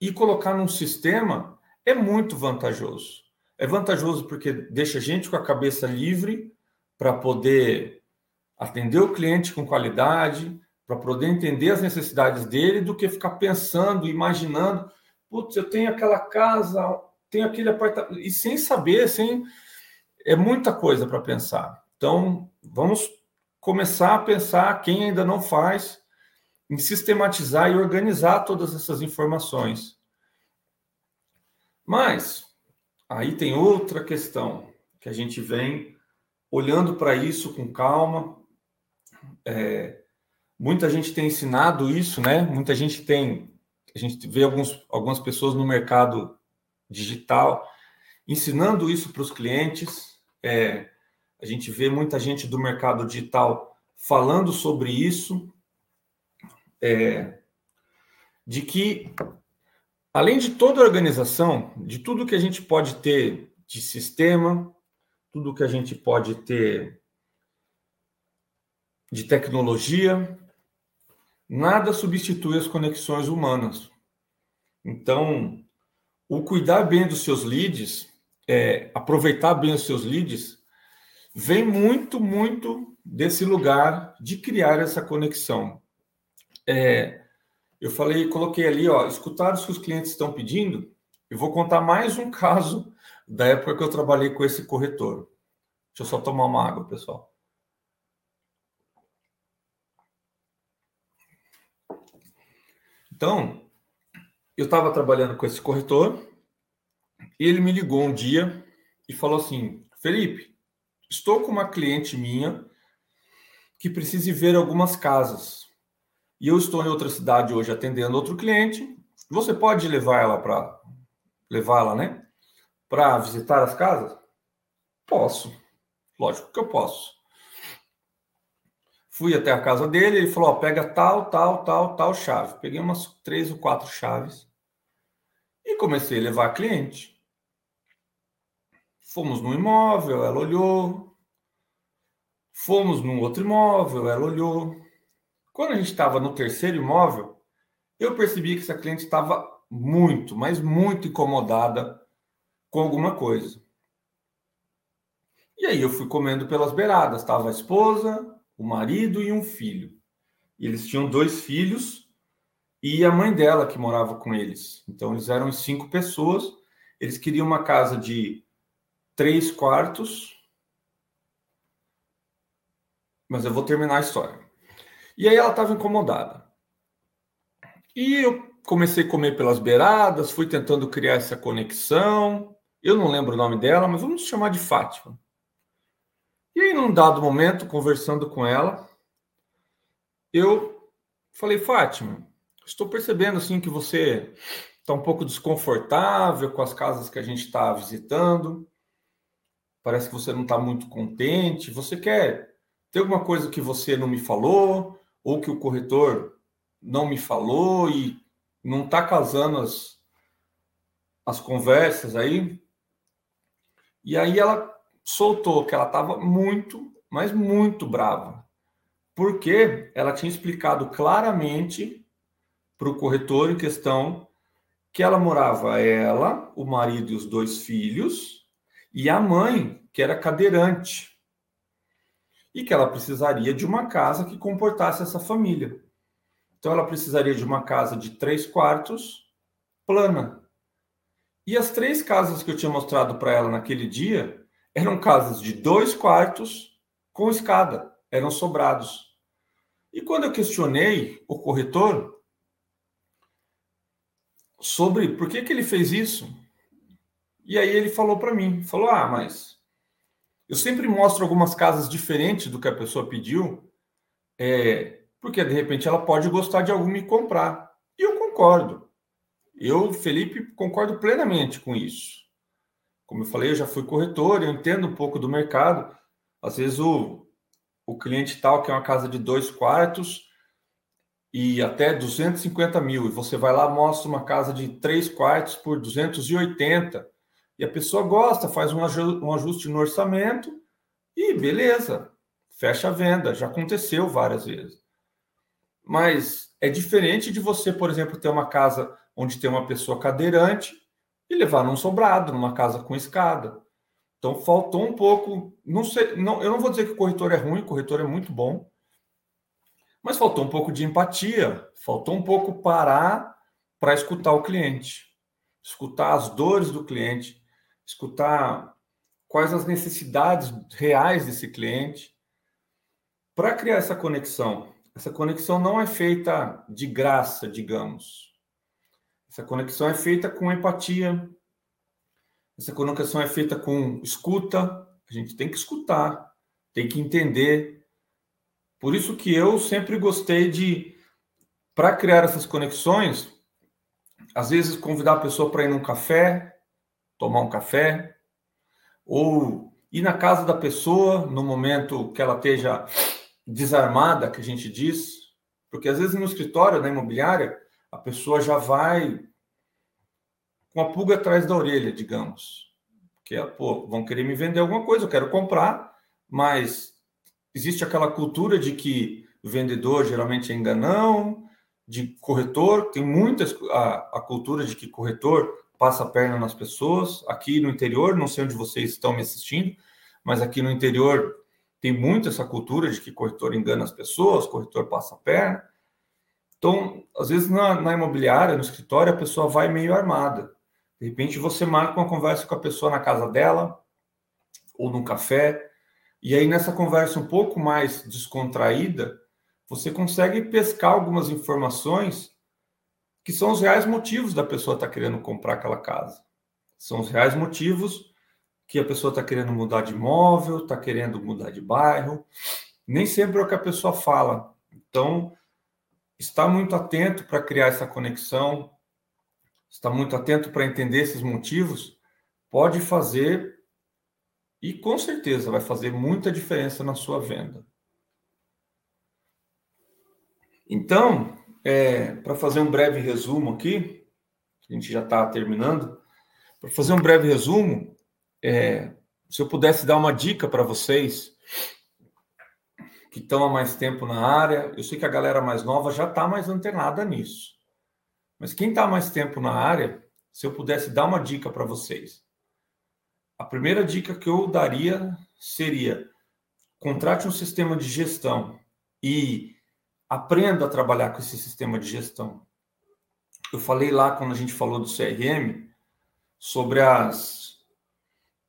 e colocar num sistema é muito vantajoso. É vantajoso porque deixa a gente com a cabeça livre para poder atender o cliente com qualidade, para poder entender as necessidades dele, do que ficar pensando, imaginando, putz, eu tenho aquela casa, tenho aquele apartamento, e sem saber, sem é muita coisa para pensar. Então, vamos começar a pensar quem ainda não faz em sistematizar e organizar todas essas informações. Mas aí tem outra questão que a gente vem olhando para isso com calma. É, muita gente tem ensinado isso, né? Muita gente tem, a gente vê alguns, algumas pessoas no mercado digital ensinando isso para os clientes. É, a gente vê muita gente do mercado digital falando sobre isso, é, de que além de toda a organização, de tudo que a gente pode ter de sistema, tudo que a gente pode ter de tecnologia, nada substitui as conexões humanas. Então, o cuidar bem dos seus leads, é, aproveitar bem os seus leads, vem muito, muito desse lugar de criar essa conexão. É, eu falei, coloquei ali, ó, escutar os que os clientes estão pedindo. Eu vou contar mais um caso da época que eu trabalhei com esse corretor. Deixa eu só tomar uma água, pessoal. Então, eu estava trabalhando com esse corretor e ele me ligou um dia e falou assim: Felipe, estou com uma cliente minha que precisa ver algumas casas. E eu estou em outra cidade hoje atendendo outro cliente. Você pode levar ela para levá-la, né? para visitar as casas? Posso. Lógico que eu posso. Fui até a casa dele, ele falou: ó, pega tal, tal, tal, tal chave. Peguei umas três ou quatro chaves e comecei a levar cliente. Fomos no imóvel, ela olhou. Fomos num outro imóvel, ela olhou. Quando a gente estava no terceiro imóvel, eu percebi que essa cliente estava muito, mas muito incomodada com alguma coisa. E aí eu fui comendo pelas beiradas. Estava a esposa, o marido e um filho. E eles tinham dois filhos e a mãe dela que morava com eles. Então eles eram cinco pessoas Eles queriam uma casa de três quartos. Mas eu vou terminar a história. E aí ela estava incomodada. E eu comecei a comer pelas beiradas, fui tentando criar essa conexão. Eu não lembro o nome dela, mas vamos chamar de Fátima. E aí, num dado momento, conversando com ela, eu falei, Fátima, estou percebendo assim que você está um pouco desconfortável com as casas que a gente está visitando. Parece que você não está muito contente. Você quer ter alguma coisa que você não me falou ou que o corretor não me falou e não está casando as, as conversas aí? E aí ela soltou que ela estava muito, mas muito brava, porque ela tinha explicado claramente para o corretor em questão que ela morava ela, o marido e os dois filhos, e a mãe, que era cadeirante, e que ela precisaria de uma casa que comportasse essa família. Então, ela precisaria de uma casa de três quartos, plana. E as três casas que eu tinha mostrado para ela naquele dia eram casas de dois quartos com escada, eram sobrados. E quando eu questionei o corretor sobre por que, que ele fez isso, e aí ele falou para mim, falou: "Ah, mas eu sempre mostro algumas casas diferentes do que a pessoa pediu, é, porque de repente ela pode gostar de alguma e comprar". E eu concordo. Eu, Felipe, concordo plenamente com isso. Como eu falei, eu já fui corretor, eu entendo um pouco do mercado. Às vezes o, o cliente tal que é uma casa de dois quartos e até 250 mil, e você vai lá mostra uma casa de três quartos por 280, e a pessoa gosta, faz um ajuste no orçamento e beleza, fecha a venda. Já aconteceu várias vezes. Mas é diferente de você, por exemplo, ter uma casa onde tem uma pessoa cadeirante e levar num sobrado, numa casa com escada. Então faltou um pouco, não sei, não, eu não vou dizer que o corretor é ruim, o corretor é muito bom, mas faltou um pouco de empatia, faltou um pouco parar para escutar o cliente, escutar as dores do cliente, escutar quais as necessidades reais desse cliente, para criar essa conexão. Essa conexão não é feita de graça, digamos. Essa conexão é feita com empatia. Essa conexão é feita com escuta. A gente tem que escutar, tem que entender. Por isso que eu sempre gostei de, para criar essas conexões, às vezes convidar a pessoa para ir num café, tomar um café, ou ir na casa da pessoa no momento que ela esteja desarmada, que a gente diz, porque às vezes no escritório da imobiliária a pessoa já vai com a pulga atrás da orelha, digamos. Que é, pô, vão querer me vender alguma coisa, eu quero comprar, mas existe aquela cultura de que o vendedor geralmente é enganão, de corretor, tem muitas a, a cultura de que corretor passa a perna nas pessoas. Aqui no interior, não sei onde vocês estão me assistindo, mas aqui no interior tem muito essa cultura de que corretor engana as pessoas, corretor passa a perna. Então, às vezes na, na imobiliária, no escritório, a pessoa vai meio armada. De repente você marca uma conversa com a pessoa na casa dela ou num café, e aí nessa conversa um pouco mais descontraída, você consegue pescar algumas informações que são os reais motivos da pessoa estar tá querendo comprar aquela casa. São os reais motivos que a pessoa está querendo mudar de imóvel, está querendo mudar de bairro. Nem sempre é o que a pessoa fala. Então, está muito atento para criar essa conexão, está muito atento para entender esses motivos, pode fazer e com certeza vai fazer muita diferença na sua venda. Então, é, para fazer um breve resumo aqui, a gente já está terminando, para fazer um breve resumo, é, se eu pudesse dar uma dica para vocês que estão há mais tempo na área, eu sei que a galera mais nova já está mais antenada nisso. Mas quem está mais tempo na área, se eu pudesse dar uma dica para vocês, a primeira dica que eu daria seria contrate um sistema de gestão e aprenda a trabalhar com esse sistema de gestão. Eu falei lá quando a gente falou do CRM sobre as,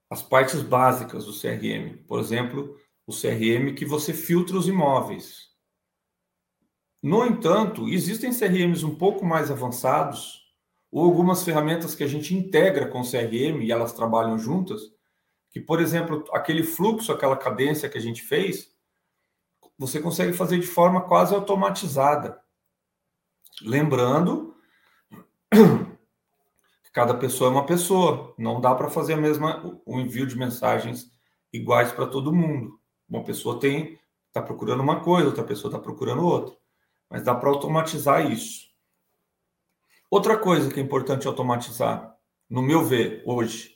as partes básicas do CRM. Por exemplo, o CRM que você filtra os imóveis. No entanto, existem CRMs um pouco mais avançados, ou algumas ferramentas que a gente integra com o CRM e elas trabalham juntas, que, por exemplo, aquele fluxo, aquela cadência que a gente fez, você consegue fazer de forma quase automatizada. Lembrando que cada pessoa é uma pessoa, não dá para fazer a mesma o envio de mensagens iguais para todo mundo. Uma pessoa tem está procurando uma coisa, outra pessoa está procurando outra, mas dá para automatizar isso. Outra coisa que é importante automatizar, no meu ver, hoje,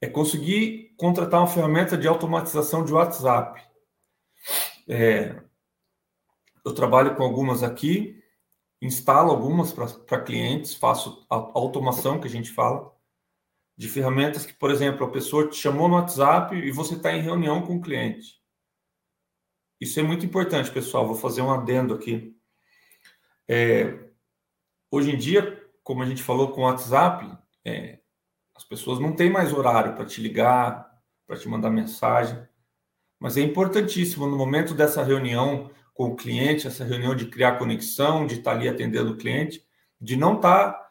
é conseguir contratar uma ferramenta de automatização de WhatsApp. É, eu trabalho com algumas aqui, instalo algumas para clientes, faço a automação que a gente fala, de ferramentas que, por exemplo, a pessoa te chamou no WhatsApp e você está em reunião com o cliente. Isso é muito importante, pessoal. Vou fazer um adendo aqui. É, hoje em dia, como a gente falou com o WhatsApp, é, as pessoas não têm mais horário para te ligar, para te mandar mensagem. Mas é importantíssimo no momento dessa reunião com o cliente, essa reunião de criar conexão, de estar ali atendendo o cliente, de não estar, tá,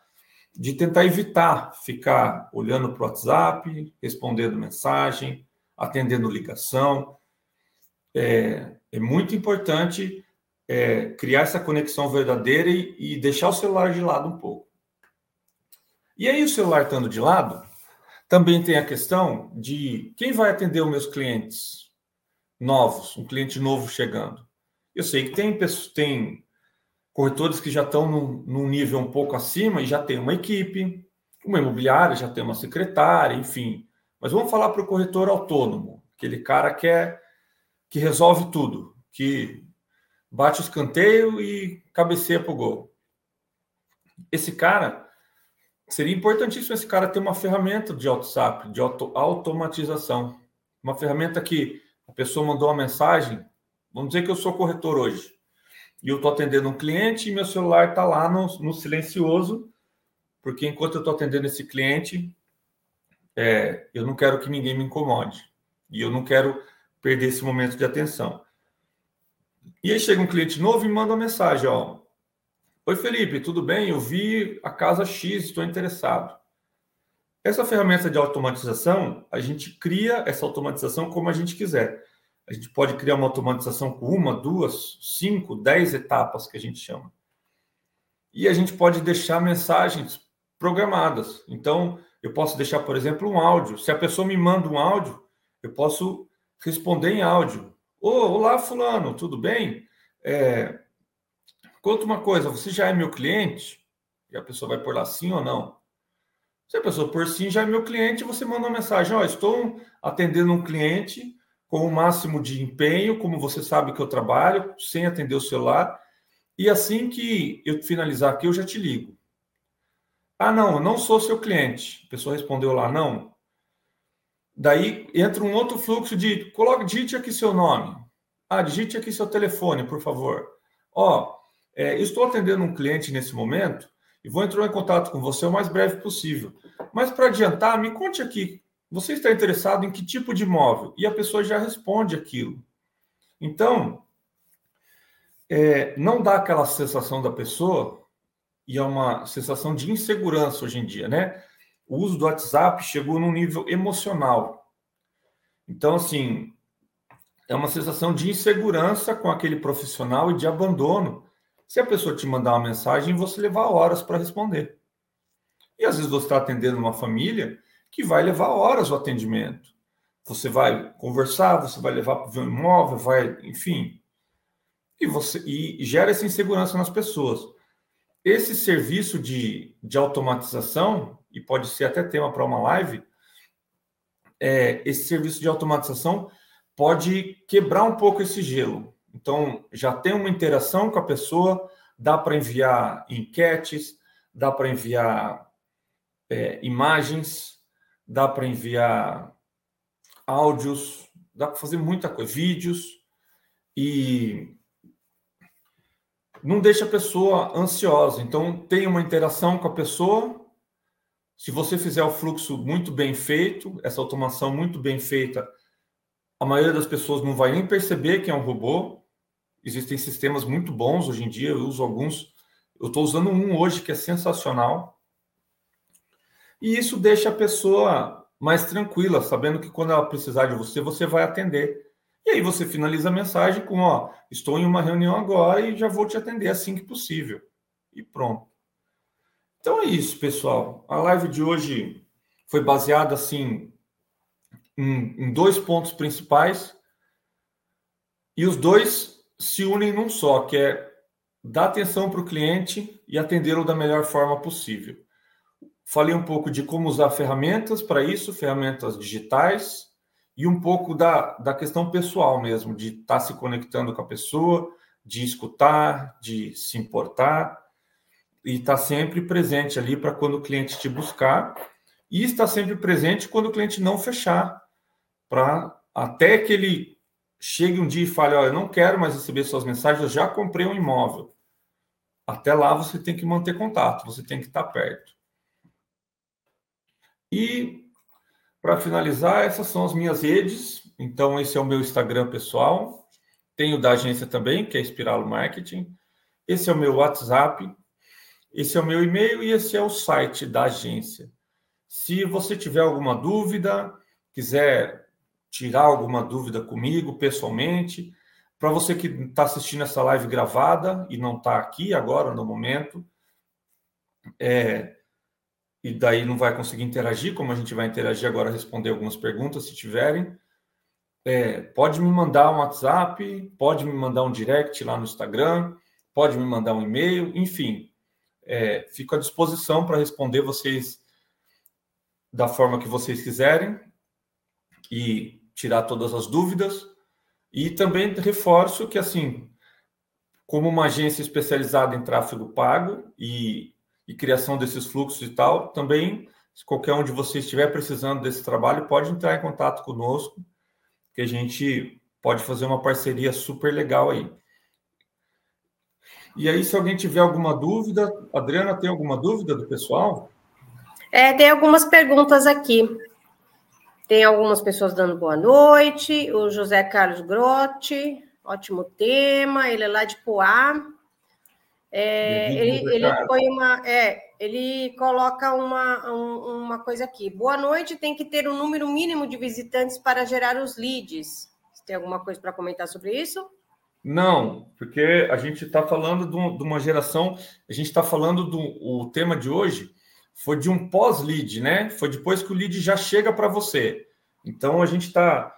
de tentar evitar ficar olhando para o WhatsApp, respondendo mensagem, atendendo ligação. É, é muito importante é, criar essa conexão verdadeira e, e deixar o celular de lado um pouco. E aí, o celular estando de lado, também tem a questão de quem vai atender os meus clientes novos, um cliente novo chegando. Eu sei que tem, tem corretores que já estão num, num nível um pouco acima e já tem uma equipe, uma imobiliária já tem uma secretária, enfim. Mas vamos falar para o corretor autônomo, aquele cara que, é, que resolve tudo, que bate o escanteio e cabeceia para o gol. Esse cara, seria importantíssimo esse cara ter uma ferramenta de WhatsApp, de auto, automatização. Uma ferramenta que a pessoa mandou uma mensagem, Vamos dizer que eu sou corretor hoje e eu estou atendendo um cliente e meu celular está lá no, no, silencioso, porque enquanto eu estou atendendo esse cliente, é, eu não quero que ninguém me incomode e eu não quero perder esse momento de atenção. E aí chega um cliente novo e manda uma mensagem, ó. Oi Felipe, tudo bem? Eu vi a casa X, estou interessado. Essa ferramenta de automatização, a gente cria essa automatização como a gente quiser. A gente pode criar uma automatização com uma, duas, cinco, dez etapas que a gente chama. E a gente pode deixar mensagens programadas. Então, eu posso deixar, por exemplo, um áudio. Se a pessoa me manda um áudio, eu posso responder em áudio. Oh, olá, fulano, tudo bem? É... Conta uma coisa, você já é meu cliente? E a pessoa vai por lá sim ou não? Se a pessoa por sim já é meu cliente, você manda uma mensagem: Ó, oh, estou atendendo um cliente com o máximo de empenho, como você sabe que eu trabalho, sem atender o celular. E assim que eu finalizar aqui, eu já te ligo. Ah, não, eu não sou seu cliente. A pessoa respondeu lá, não. Daí entra um outro fluxo de coloque, digite aqui seu nome. Ah, digite aqui seu telefone, por favor. Ó, é, estou atendendo um cliente nesse momento e vou entrar em contato com você o mais breve possível. Mas para adiantar, me conte aqui você está interessado em que tipo de imóvel? E a pessoa já responde aquilo. Então, é, não dá aquela sensação da pessoa, e é uma sensação de insegurança hoje em dia, né? O uso do WhatsApp chegou num nível emocional. Então, assim, é uma sensação de insegurança com aquele profissional e de abandono. Se a pessoa te mandar uma mensagem, você levar horas para responder. E às vezes você está atendendo uma família que vai levar horas o atendimento. Você vai conversar, você vai levar para ver um imóvel, vai, enfim. E, você, e gera essa insegurança nas pessoas. Esse serviço de, de automatização, e pode ser até tema para uma live, é, esse serviço de automatização pode quebrar um pouco esse gelo. Então, já tem uma interação com a pessoa, dá para enviar enquetes, dá para enviar é, imagens, dá para enviar áudios, dá para fazer muita coisa, vídeos e não deixa a pessoa ansiosa. Então tem uma interação com a pessoa, Se você fizer o fluxo muito bem feito, essa automação muito bem feita, a maioria das pessoas não vai nem perceber que é um robô. Existem sistemas muito bons hoje em dia, eu uso alguns. Eu estou usando um hoje que é sensacional. E isso deixa a pessoa mais tranquila, sabendo que quando ela precisar de você, você vai atender. E aí você finaliza a mensagem com, ó, estou em uma reunião agora e já vou te atender assim que possível. E pronto. Então é isso, pessoal. A live de hoje foi baseada assim em, em dois pontos principais e os dois se unem num só, que é dar atenção para o cliente e atendê-lo da melhor forma possível. Falei um pouco de como usar ferramentas para isso, ferramentas digitais, e um pouco da, da questão pessoal mesmo, de estar tá se conectando com a pessoa, de escutar, de se importar, e estar tá sempre presente ali para quando o cliente te buscar, e estar sempre presente quando o cliente não fechar para até que ele chegue um dia e fale, olha, eu não quero mais receber suas mensagens, eu já comprei um imóvel. Até lá você tem que manter contato, você tem que estar perto. E para finalizar, essas são as minhas redes. Então esse é o meu Instagram pessoal. Tenho da agência também, que é Espiralo Marketing. Esse é o meu WhatsApp. Esse é o meu e-mail e esse é o site da agência. Se você tiver alguma dúvida, quiser tirar alguma dúvida comigo pessoalmente. Para você que está assistindo essa live gravada e não está aqui agora no momento, é, e daí não vai conseguir interagir, como a gente vai interagir agora, responder algumas perguntas se tiverem. É, pode me mandar um WhatsApp, pode me mandar um direct lá no Instagram, pode me mandar um e-mail, enfim, é, fico à disposição para responder vocês da forma que vocês quiserem. E tirar todas as dúvidas. E também reforço que, assim, como uma agência especializada em tráfego pago e, e criação desses fluxos e tal, também, se qualquer um de vocês estiver precisando desse trabalho, pode entrar em contato conosco, que a gente pode fazer uma parceria super legal aí. E aí, se alguém tiver alguma dúvida, Adriana, tem alguma dúvida do pessoal? É, tem algumas perguntas aqui. Tem algumas pessoas dando boa noite. O José Carlos Grotti, ótimo tema. Ele é lá de Poá. É, ele, ele põe uma. É, ele coloca uma, um, uma coisa aqui. Boa noite, tem que ter um número mínimo de visitantes para gerar os leads. Você tem alguma coisa para comentar sobre isso? Não, porque a gente está falando de, uma geração, a gente está falando do o tema de hoje foi de um pós-lead, né? Foi depois que o lead já chega para você. Então a gente está.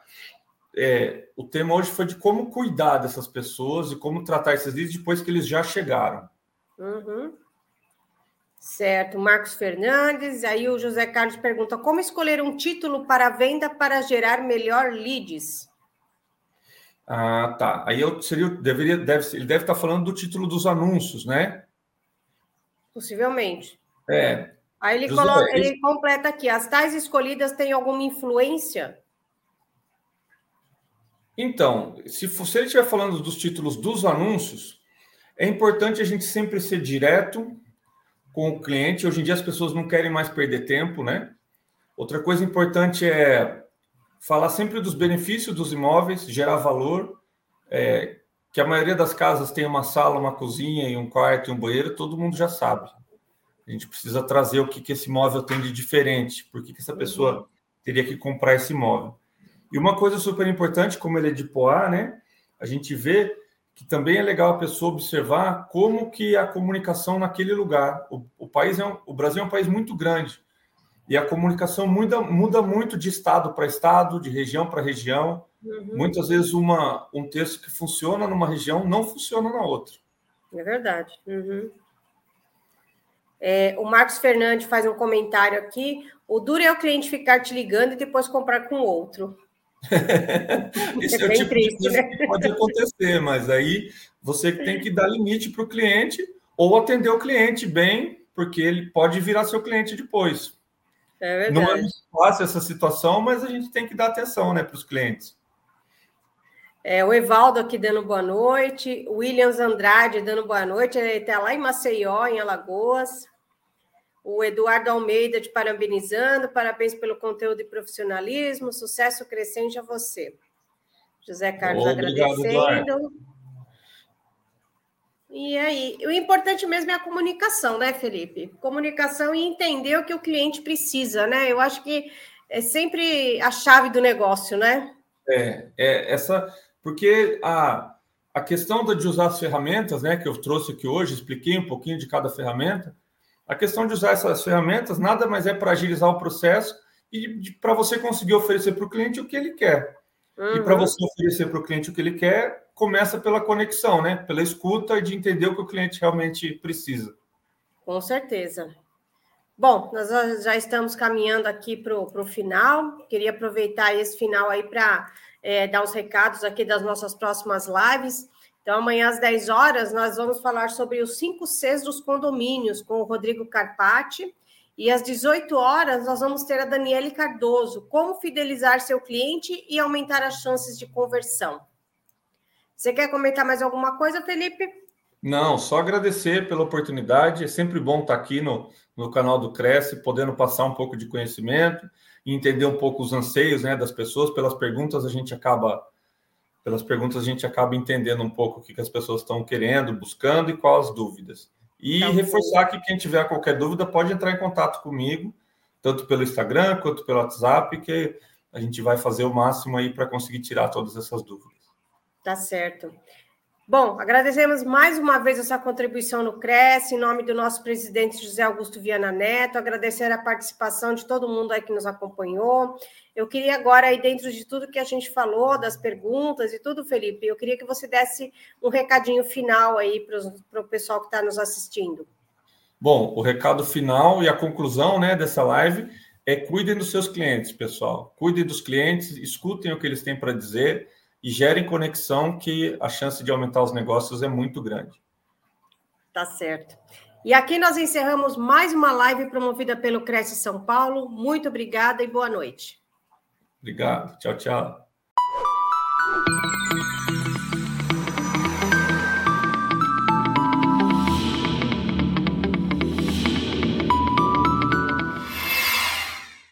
É, o tema hoje foi de como cuidar dessas pessoas e como tratar esses leads depois que eles já chegaram. Uhum. Certo, Marcos Fernandes. Aí o José Carlos pergunta: como escolher um título para venda para gerar melhor leads? Ah, tá. Aí eu seria, deveria, deve, ele deve estar falando do título dos anúncios, né? Possivelmente. É, Aí ele, José, coloca, ele completa aqui: as tais escolhidas têm alguma influência? Então, se, se ele estiver falando dos títulos dos anúncios, é importante a gente sempre ser direto com o cliente. Hoje em dia as pessoas não querem mais perder tempo, né? Outra coisa importante é falar sempre dos benefícios dos imóveis, gerar valor. É, que a maioria das casas tem uma sala, uma cozinha e um quarto e um banheiro, todo mundo já sabe. A gente precisa trazer o que, que esse imóvel tem de diferente, por que, que essa pessoa teria que comprar esse imóvel. E uma coisa super importante, como ele é de Poá, né? A gente vê que também é legal a pessoa observar como que a comunicação naquele lugar. O, o país é um, o Brasil é um país muito grande e a comunicação muda, muda muito de estado para estado, de região para região. Uhum. Muitas vezes uma, um texto que funciona numa região não funciona na outra. É verdade. Uhum. É, o Marcos Fernandes faz um comentário aqui. O duro é o cliente ficar te ligando e depois comprar com outro. Esse é, é o tipo triste, de coisa né? que pode acontecer, mas aí você tem que dar limite para o cliente ou atender o cliente bem, porque ele pode virar seu cliente depois. É verdade. Não é muito fácil essa situação, mas a gente tem que dar atenção né, para os clientes. É, o Evaldo aqui dando boa noite. Williams Andrade dando boa noite. Ele está lá em Maceió, em Alagoas. O Eduardo Almeida te parabenizando, parabéns pelo conteúdo e profissionalismo, sucesso crescente a você. José Carlos agradecendo. E aí, o importante mesmo é a comunicação, né, Felipe? Comunicação e entender o que o cliente precisa, né? Eu acho que é sempre a chave do negócio, né? É, é essa, porque a, a questão de usar as ferramentas, né, que eu trouxe aqui hoje, expliquei um pouquinho de cada ferramenta. A questão de usar essas ferramentas nada mais é para agilizar o processo e para você conseguir oferecer para o cliente o que ele quer. Uhum. E para você oferecer para o cliente o que ele quer, começa pela conexão, né? Pela escuta e de entender o que o cliente realmente precisa. Com certeza. Bom, nós já estamos caminhando aqui para o final. Queria aproveitar esse final aí para é, dar os recados aqui das nossas próximas lives. Então, amanhã às 10 horas, nós vamos falar sobre os cinco Cs dos condomínios com o Rodrigo Carpati. E às 18 horas, nós vamos ter a Daniele Cardoso, como fidelizar seu cliente e aumentar as chances de conversão. Você quer comentar mais alguma coisa, Felipe? Não, só agradecer pela oportunidade. É sempre bom estar aqui no, no canal do Cresce, podendo passar um pouco de conhecimento e entender um pouco os anseios né, das pessoas. Pelas perguntas, a gente acaba pelas perguntas a gente acaba entendendo um pouco o que, que as pessoas estão querendo, buscando e quais as dúvidas. E então, reforçar que quem tiver qualquer dúvida pode entrar em contato comigo, tanto pelo Instagram quanto pelo WhatsApp, que a gente vai fazer o máximo aí para conseguir tirar todas essas dúvidas. Tá certo. Bom, agradecemos mais uma vez essa contribuição no Cresce, em nome do nosso presidente José Augusto Viana Neto, agradecer a participação de todo mundo aí que nos acompanhou. Eu queria agora, aí dentro de tudo que a gente falou, das perguntas e tudo, Felipe, eu queria que você desse um recadinho final aí para o pessoal que está nos assistindo. Bom, o recado final e a conclusão né, dessa live é cuidem dos seus clientes, pessoal. Cuidem dos clientes, escutem o que eles têm para dizer e gerem conexão, que a chance de aumentar os negócios é muito grande. Tá certo. E aqui nós encerramos mais uma live promovida pelo Cresce São Paulo. Muito obrigada e boa noite. Obrigado. Tchau, tchau.